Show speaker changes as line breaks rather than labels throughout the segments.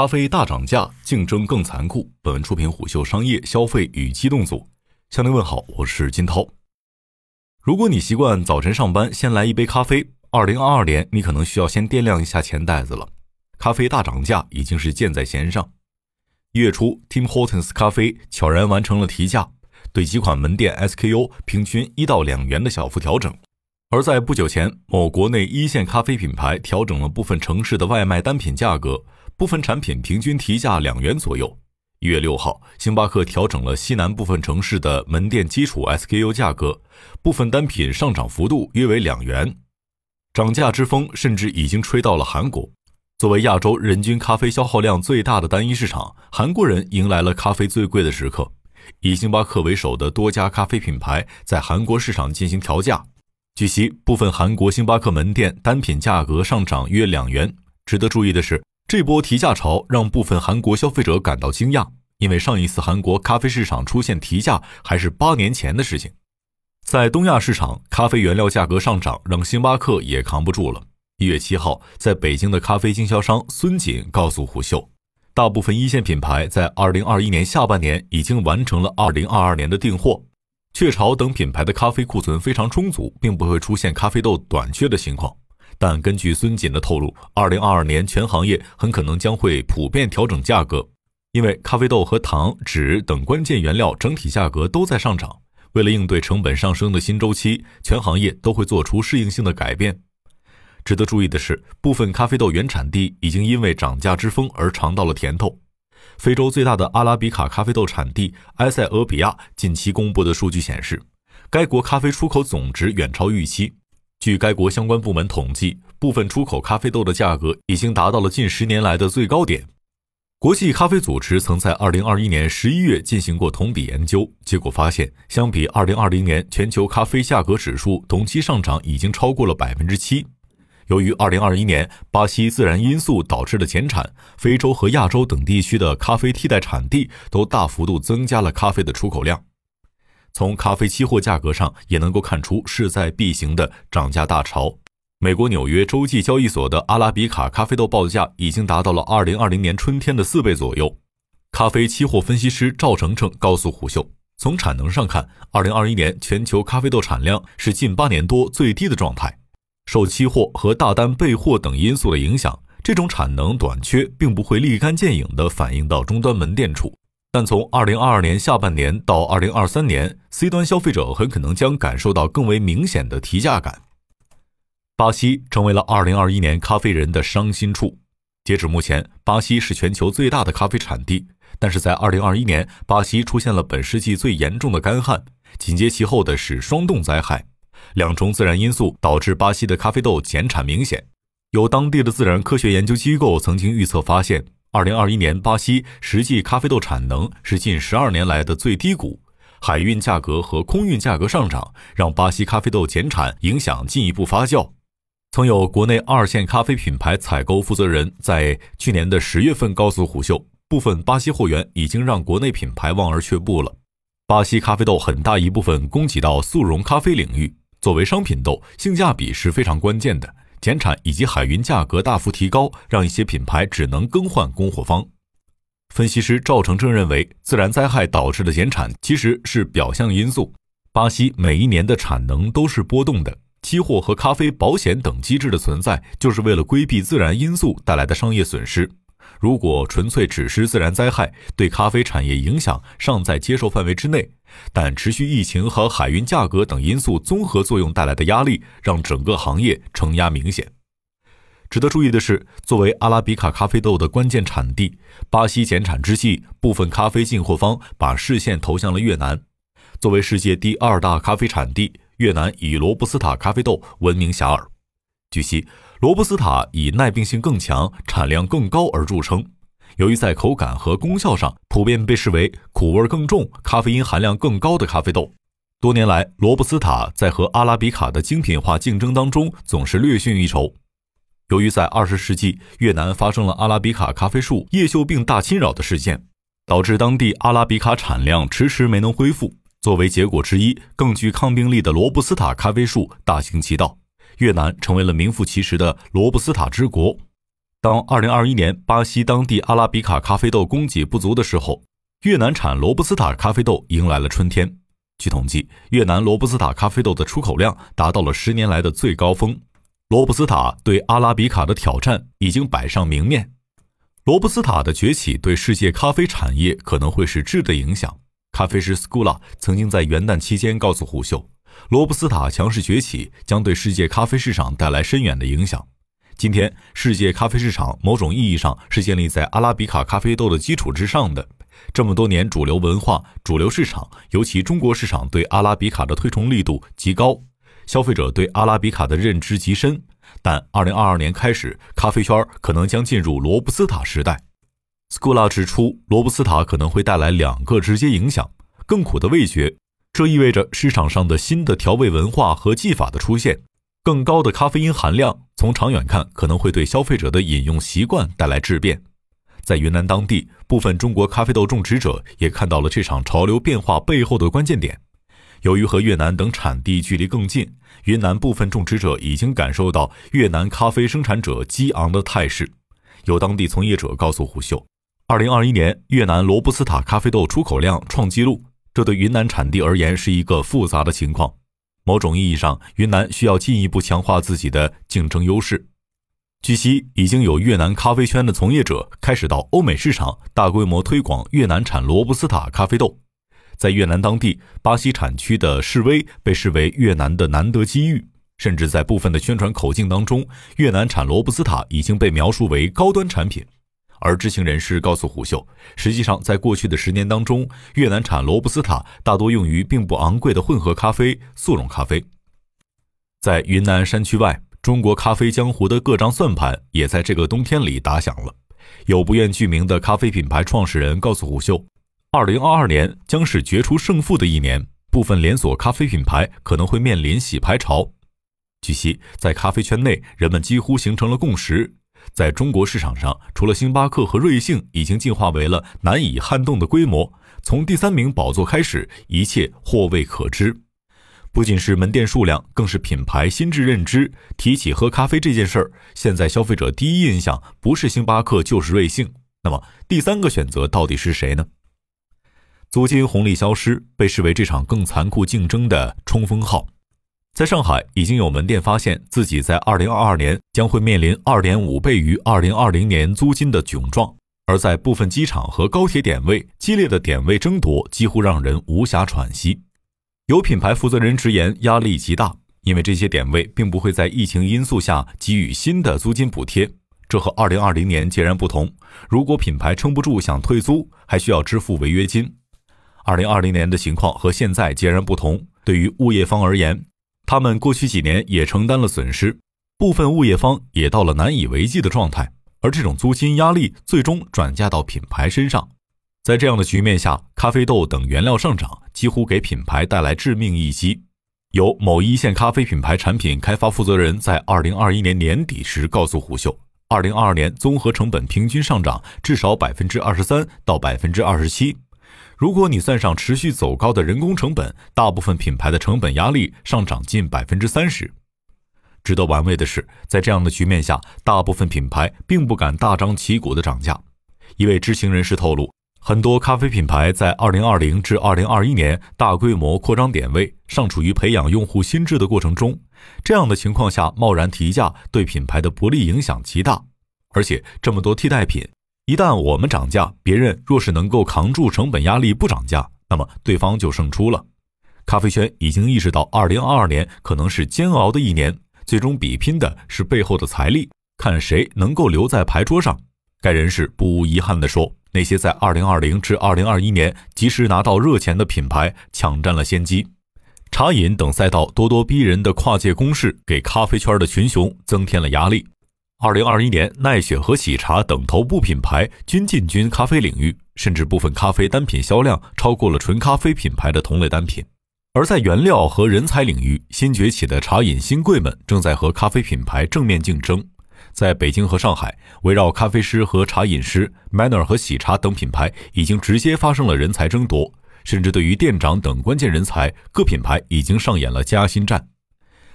咖啡大涨价，竞争更残酷。本文出品虎嗅商业消费与机动组。向您问好，我是金涛。如果你习惯早晨上班先来一杯咖啡，二零二二年你可能需要先掂量一下钱袋子了。咖啡大涨价已经是箭在弦上。一月初，Tim Hortons 咖啡悄然完成了提价，对几款门店 SKU 平均一到两元的小幅调整。而在不久前，某国内一线咖啡品牌调整了部分城市的外卖单品价格，部分产品平均提价两元左右。一月六号，星巴克调整了西南部分城市的门店基础 SKU 价格，部分单品上涨幅度约为两元。涨价之风甚至已经吹到了韩国。作为亚洲人均咖啡消耗量最大的单一市场，韩国人迎来了咖啡最贵的时刻。以星巴克为首的多家咖啡品牌在韩国市场进行调价。据悉，部分韩国星巴克门店单品价格上涨约两元。值得注意的是，这波提价潮让部分韩国消费者感到惊讶，因为上一次韩国咖啡市场出现提价还是八年前的事情。在东亚市场，咖啡原料价格上涨让星巴克也扛不住了。一月七号，在北京的咖啡经销商孙锦告诉虎嗅，大部分一线品牌在二零二一年下半年已经完成了二零二二年的订货。雀巢等品牌的咖啡库存非常充足，并不会出现咖啡豆短缺的情况。但根据孙锦的透露，二零二二年全行业很可能将会普遍调整价格，因为咖啡豆和糖、纸等关键原料整体价格都在上涨。为了应对成本上升的新周期，全行业都会做出适应性的改变。值得注意的是，部分咖啡豆原产地已经因为涨价之风而尝到了甜头。非洲最大的阿拉比卡咖啡豆产地埃塞俄比亚近期公布的数据显示，该国咖啡出口总值远超预期。据该国相关部门统计，部分出口咖啡豆的价格已经达到了近十年来的最高点。国际咖啡组织曾在2021年11月进行过同比研究，结果发现，相比2020年，全球咖啡价格指数同期上涨已经超过了百分之七。由于2021年巴西自然因素导致的减产，非洲和亚洲等地区的咖啡替代产地都大幅度增加了咖啡的出口量。从咖啡期货价格上也能够看出势在必行的涨价大潮。美国纽约洲际交易所的阿拉比卡咖啡豆报价已经达到了2020年春天的四倍左右。咖啡期货分析师赵成成告诉虎嗅，从产能上看，2021年全球咖啡豆产量是近八年多最低的状态。受期货和大单备货等因素的影响，这种产能短缺并不会立竿见影地反映到终端门店处。但从2022年下半年到2023年，C 端消费者很可能将感受到更为明显的提价感。巴西成为了2021年咖啡人的伤心处。截止目前，巴西是全球最大的咖啡产地，但是在2021年，巴西出现了本世纪最严重的干旱，紧接其后的是霜冻灾害。两重自然因素导致巴西的咖啡豆减产明显。有当地的自然科学研究机构曾经预测发现，2021年巴西实际咖啡豆产能是近十二年来的最低谷。海运价格和空运价格上涨，让巴西咖啡豆减产影响进一步发酵。曾有国内二线咖啡品牌采购负责人在去年的十月份告诉虎嗅，部分巴西货源已经让国内品牌望而却步了。巴西咖啡豆很大一部分供给到速溶咖啡领域。作为商品豆，性价比是非常关键的。减产以及海运价格大幅提高，让一些品牌只能更换供货方。分析师赵成正认为，自然灾害导致的减产其实是表象因素。巴西每一年的产能都是波动的，期货和咖啡保险等机制的存在，就是为了规避自然因素带来的商业损失。如果纯粹只是自然灾害，对咖啡产业影响尚在接受范围之内。但持续疫情和海运价格等因素综合作用带来的压力，让整个行业承压明显。值得注意的是，作为阿拉比卡咖啡豆的关键产地，巴西减产之际，部分咖啡进货方把视线投向了越南。作为世界第二大咖啡产地，越南以罗布斯塔咖啡豆闻名遐迩。据悉，罗布斯塔以耐病性更强、产量更高而著称。由于在口感和功效上普遍被视为苦味更重、咖啡因含量更高的咖啡豆，多年来罗布斯塔在和阿拉比卡的精品化竞争当中总是略逊一筹。由于在二十世纪越南发生了阿拉比卡咖啡树叶锈病大侵扰的事件，导致当地阿拉比卡产量迟迟没能恢复。作为结果之一，更具抗病力的罗布斯塔咖啡树大行其道，越南成为了名副其实的罗布斯塔之国。当2021年巴西当地阿拉比卡咖啡豆供给不足的时候，越南产罗布斯塔咖啡豆迎来了春天。据统计，越南罗布斯塔咖啡豆的出口量达到了十年来的最高峰。罗布斯塔对阿拉比卡的挑战已经摆上明面。罗布斯塔的崛起对世界咖啡产业可能会是质的影响。咖啡师 Scula 曾经在元旦期间告诉胡秀，罗布斯塔强势崛起将对世界咖啡市场带来深远的影响。今天，世界咖啡市场某种意义上是建立在阿拉比卡咖啡豆的基础之上的。这么多年，主流文化、主流市场，尤其中国市场对阿拉比卡的推崇力度极高，消费者对阿拉比卡的认知极深。但2022年开始，咖啡圈可能将进入罗布斯塔时代。Skula 指出，罗布斯塔可能会带来两个直接影响：更苦的味觉，这意味着市场上的新的调味文化和技法的出现。更高的咖啡因含量，从长远看可能会对消费者的饮用习惯带来质变。在云南当地，部分中国咖啡豆种植者也看到了这场潮流变化背后的关键点。由于和越南等产地距离更近，云南部分种植者已经感受到越南咖啡生产者激昂的态势。有当地从业者告诉胡秀，2021年越南罗布斯塔咖啡豆出口量创纪录，这对云南产地而言是一个复杂的情况。某种意义上，云南需要进一步强化自己的竞争优势。据悉，已经有越南咖啡圈的从业者开始到欧美市场大规模推广越南产罗布斯塔咖啡豆。在越南当地，巴西产区的示威被视为越南的难得机遇，甚至在部分的宣传口径当中，越南产罗布斯塔已经被描述为高端产品。而知情人士告诉胡秀，实际上在过去的十年当中，越南产罗布斯塔大多用于并不昂贵的混合咖啡、速溶咖啡。在云南山区外，中国咖啡江湖的各张算盘也在这个冬天里打响了。有不愿具名的咖啡品牌创始人告诉胡秀，二零二二年将是决出胜负的一年，部分连锁咖啡品牌可能会面临洗牌潮。据悉，在咖啡圈内，人们几乎形成了共识。在中国市场上，除了星巴克和瑞幸已经进化为了难以撼动的规模，从第三名宝座开始，一切或未可知。不仅是门店数量，更是品牌心智认知。提起喝咖啡这件事儿，现在消费者第一印象不是星巴克就是瑞幸。那么第三个选择到底是谁呢？租金红利消失，被视为这场更残酷竞争的冲锋号。在上海，已经有门店发现自己在2022年将会面临2.5倍于2020年租金的窘状，而在部分机场和高铁点位，激烈的点位争夺几乎让人无暇喘息。有品牌负责人直言，压力极大，因为这些点位并不会在疫情因素下给予新的租金补贴，这和2020年截然不同。如果品牌撑不住想退租，还需要支付违约金。2020年的情况和现在截然不同，对于物业方而言。他们过去几年也承担了损失，部分物业方也到了难以为继的状态，而这种租金压力最终转嫁到品牌身上。在这样的局面下，咖啡豆等原料上涨，几乎给品牌带来致命一击。有某一线咖啡品牌产品开发负责人在二零二一年年底时告诉胡秀，二零二二年综合成本平均上涨至少百分之二十三到百分之二十七。如果你算上持续走高的人工成本，大部分品牌的成本压力上涨近百分之三十。值得玩味的是，在这样的局面下，大部分品牌并不敢大张旗鼓的涨价。一位知情人士透露，很多咖啡品牌在二零二零至二零二一年大规模扩张点位，尚处于培养用户心智的过程中。这样的情况下，贸然提价对品牌的不利影响极大，而且这么多替代品。一旦我们涨价，别人若是能够扛住成本压力不涨价，那么对方就胜出了。咖啡圈已经意识到，二零二二年可能是煎熬的一年，最终比拼的是背后的财力，看谁能够留在牌桌上。该人士不无遗憾地说：“那些在二零二零至二零二一年及时拿到热钱的品牌，抢占了先机。茶饮等赛道咄咄逼人的跨界攻势，给咖啡圈的群雄增添了压力。”二零二一年，奈雪和喜茶等头部品牌均进军咖啡领域，甚至部分咖啡单品销量超过了纯咖啡品牌的同类单品。而在原料和人才领域，新崛起的茶饮新贵们正在和咖啡品牌正面竞争。在北京和上海，围绕咖啡师和茶饮师，Manner 和喜茶等品牌已经直接发生了人才争夺，甚至对于店长等关键人才，各品牌已经上演了加薪战。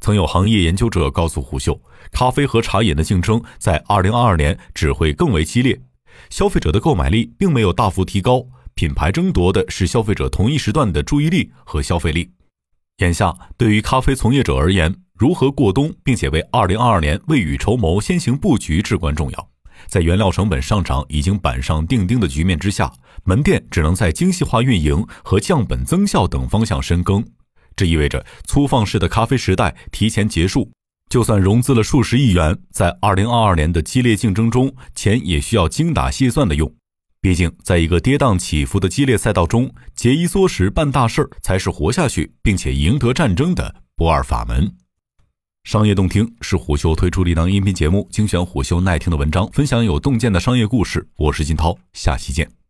曾有行业研究者告诉虎嗅，咖啡和茶饮的竞争在2022年只会更为激烈，消费者的购买力并没有大幅提高，品牌争夺的是消费者同一时段的注意力和消费力。眼下，对于咖啡从业者而言，如何过冬并且为2022年未雨绸缪、先行布局至关重要。在原料成本上涨已经板上钉钉的局面之下，门店只能在精细化运营和降本增效等方向深耕。这意味着粗放式的咖啡时代提前结束。就算融资了数十亿元，在2022年的激烈竞争中，钱也需要精打细算的用。毕竟，在一个跌宕起伏的激烈赛道中，节衣缩食办大事儿才是活下去并且赢得战争的不二法门。商业洞听是虎嗅推出的一档音频节目，精选虎嗅耐听的文章，分享有洞见的商业故事。我是金涛，下期见。